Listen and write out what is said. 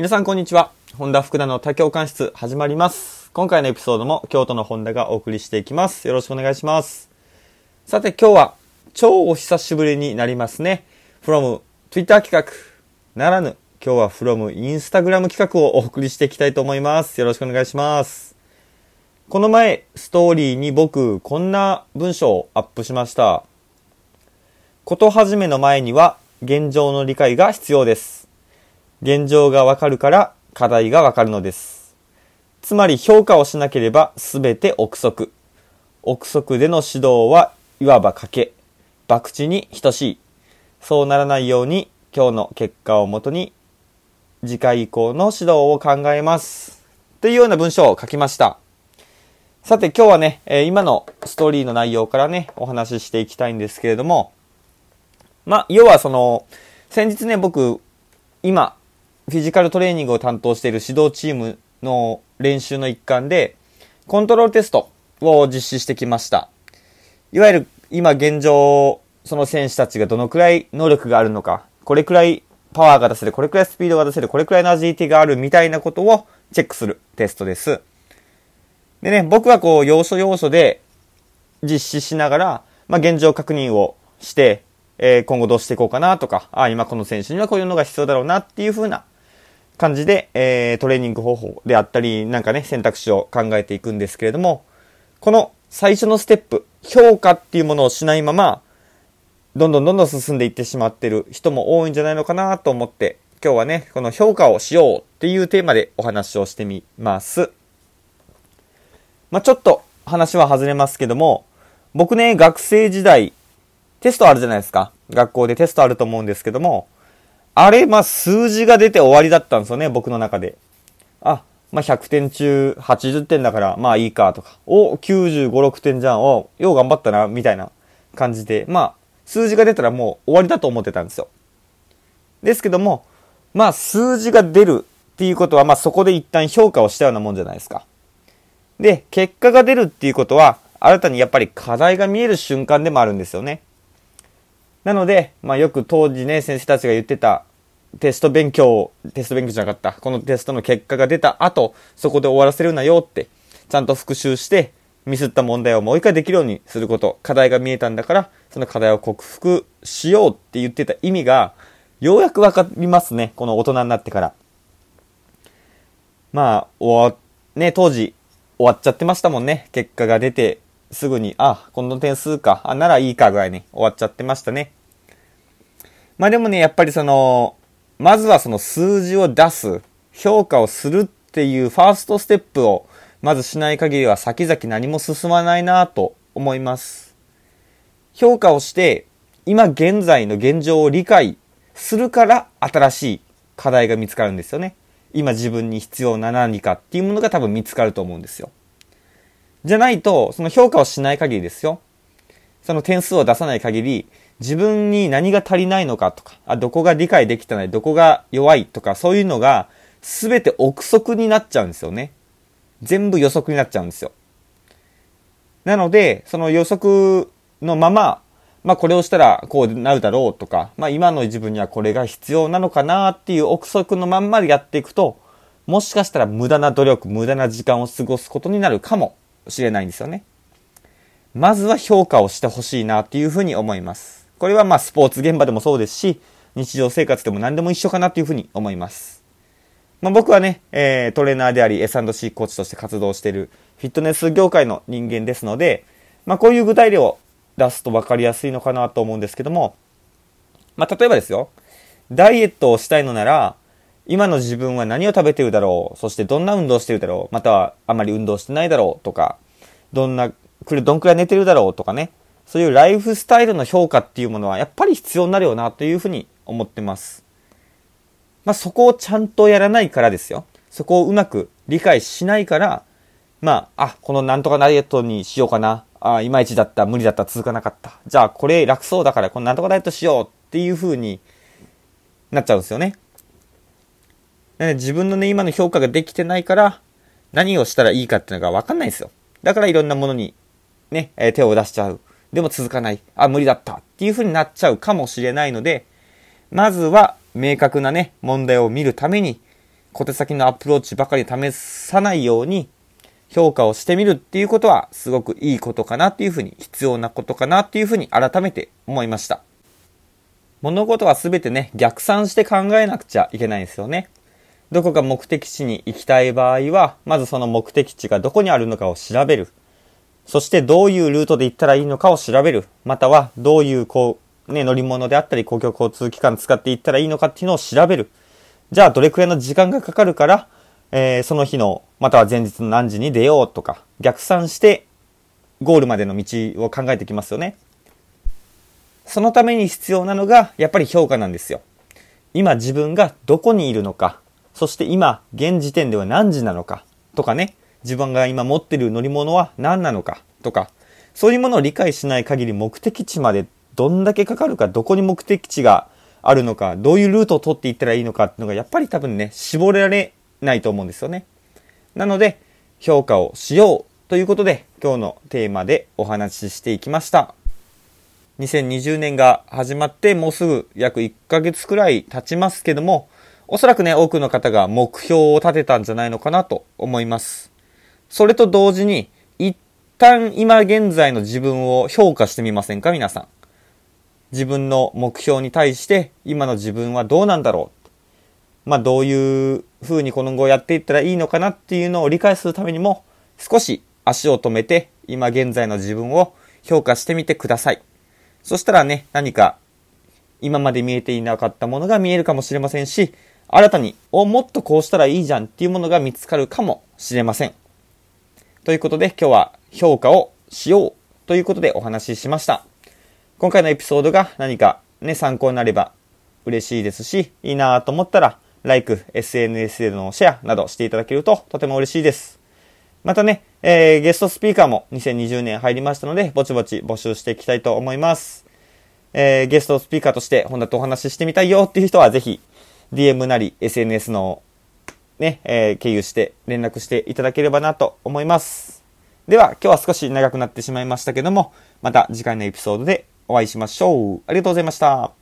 皆さんこんにちは。本田福田の多教官室始まります。今回のエピソードも京都の本田がお送りしていきます。よろしくお願いします。さて今日は超お久しぶりになりますね。from Twitter 企画ならぬ今日は from Instagram 企画をお送りしていきたいと思います。よろしくお願いします。この前ストーリーに僕こんな文章をアップしました。こと始めの前には現状の理解が必要です。現状がわかるから課題がわかるのです。つまり評価をしなければ全て憶測。憶測での指導はいわば賭け。博打に等しい。そうならないように今日の結果をもとに次回以降の指導を考えます。というような文章を書きました。さて今日はね、え今のストーリーの内容からね、お話ししていきたいんですけれども、ま、要はその、先日ね、僕、今、フィジカルトレーニングを担当している指導チームの練習の一環で、コントロールテストを実施してきました。いわゆる今現状、その選手たちがどのくらい能力があるのか、これくらいパワーが出せる、これくらいスピードが出せる、これくらいのアジティがあるみたいなことをチェックするテストです。でね、僕はこう、要所要所で実施しながら、まあ、現状確認をして、えー今後どうしていこうかなとか、あ今この選手にはこういうのが必要だろうなっていう風な感じで、えートレーニング方法であったり、なんかね、選択肢を考えていくんですけれども、この最初のステップ、評価っていうものをしないまま、どんどんどんどん進んでいってしまってる人も多いんじゃないのかなと思って、今日はね、この評価をしようっていうテーマでお話をしてみます。まあ、ちょっと話は外れますけども、僕ね、学生時代、テストあるじゃないですか。学校でテストあると思うんですけども、あれ、まあ、数字が出て終わりだったんですよね、僕の中で。あ、まあ、100点中80点だから、まあいいかとか。お、95、6点じゃん。お、よう頑張ったな、みたいな感じで。まあ、数字が出たらもう終わりだと思ってたんですよ。ですけども、まあ、数字が出るっていうことは、まあ、そこで一旦評価をしたようなもんじゃないですか。で、結果が出るっていうことは、新たにやっぱり課題が見える瞬間でもあるんですよね。なので、まあよく当時ね、先生たちが言ってた、テスト勉強、テスト勉強じゃなかった。このテストの結果が出た後、そこで終わらせるなよって、ちゃんと復習して、ミスった問題をもう一回できるようにすること、課題が見えたんだから、その課題を克服しようって言ってた意味が、ようやくわかりますね。この大人になってから。まあ、終わ、ね、当時、終わっちゃってましたもんね。結果が出て、すぐに、あ、この点数か、あ、ならいいかぐらいに終わっちゃってましたね。まあでもね、やっぱりその、まずはその数字を出す、評価をするっていうファーストステップを、まずしない限りは先々何も進まないなと思います。評価をして、今現在の現状を理解するから新しい課題が見つかるんですよね。今自分に必要な何かっていうものが多分見つかると思うんですよ。じゃないと、その評価をしない限りですよ。その点数を出さない限り、自分に何が足りないのかとか、あ、どこが理解できてない、どこが弱いとか、そういうのが、すべて憶測になっちゃうんですよね。全部予測になっちゃうんですよ。なので、その予測のまま、まあこれをしたらこうなるだろうとか、まあ今の自分にはこれが必要なのかなっていう憶測のまんまでやっていくと、もしかしたら無駄な努力、無駄な時間を過ごすことになるかもしれないんですよね。まずは評価をしてほしいなっていうふうに思います。これはまあスポーツ現場でもそうですし、日常生活でも何でも一緒かなっていうふうに思います。まあ、僕はね、えートレーナーであり S&C コーチとして活動しているフィットネス業界の人間ですので、まあ、こういう具体例を出すと分かりやすいのかなと思うんですけども、まあ、例えばですよ、ダイエットをしたいのなら、今の自分は何を食べてるだろう、そしてどんな運動してるだろう、またはあまり運動してないだろうとか、どんな、どんくらい寝てるだろうとかね、そういうライフスタイルの評価っていうものはやっぱり必要になるよなというふうに思ってます。まあ、そこをちゃんとやらないからですよ。そこをうまく理解しないから、まあ、あ、このなんとかダイエットにしようかな。あ、いまいちだった、無理だった、続かなかった。じゃあ、これ楽そうだから、このなんとかダイエットしようっていう風になっちゃうんですよね。自分のね、今の評価ができてないから、何をしたらいいかっていうのがわかんないんですよ。だからいろんなものに、ね、え手を出しちゃう。でも続かない。あ、無理だった。っていう風になっちゃうかもしれないので、まずは明確なね、問題を見るために、小手先のアプローチばかり試さないように、評価をしてみるっていうことはすごくいいことかなっていうふうに、必要なことかなっていうふうに改めて思いました。物事は全てね、逆算して考えなくちゃいけないんですよね。どこか目的地に行きたい場合は、まずその目的地がどこにあるのかを調べる。そしてどういうルートで行ったらいいのかを調べる。またはどういうこう、ね、乗り物であったり公共交通機関使って行ったらいいのかっていうのを調べる。じゃあどれくらいの時間がかかるから、えー、その日の、または前日の何時に出ようとか、逆算してゴールまでの道を考えてきますよね。そのために必要なのが、やっぱり評価なんですよ。今自分がどこにいるのか、そして今、現時点では何時なのか、とかね、自分が今持ってる乗り物は何なのか、とか、そういうものを理解しない限り目的地までどんだけかかるか、どこに目的地があるのか、どういうルートを取っていったらいいのかっていうのが、やっぱり多分ね、絞れられないと思うんですよね。なので、評価をしようということで、今日のテーマでお話ししていきました。2020年が始まってもうすぐ約1ヶ月くらい経ちますけども、おそらくね、多くの方が目標を立てたんじゃないのかなと思います。それと同時に、一旦今現在の自分を評価してみませんか皆さん。自分の目標に対して今の自分はどうなんだろう。まあどういう風にこの後やっていったらいいのかなっていうのを理解するためにも少し足を止めて今現在の自分を評価してみてください。そしたらね、何か今まで見えていなかったものが見えるかもしれませんし、新たに、お、もっとこうしたらいいじゃんっていうものが見つかるかもしれません。ということで今日は評価をしようということでお話ししました。今回のエピソードが何かね、参考になれば嬉しいですし、いいなと思ったら、like、SNS でのシェアなどしていただけるととても嬉しいです。またね、えー、ゲストスピーカーも2020年入りましたので、ぼちぼち募集していきたいと思います。えー、ゲストスピーカーとして本田とお話ししてみたいよっていう人はぜひ、DM なり SNS のね、えー、経由して連絡していただければなと思います。では、今日は少し長くなってしまいましたけども、また次回のエピソードでお会いしましょう。ありがとうございました。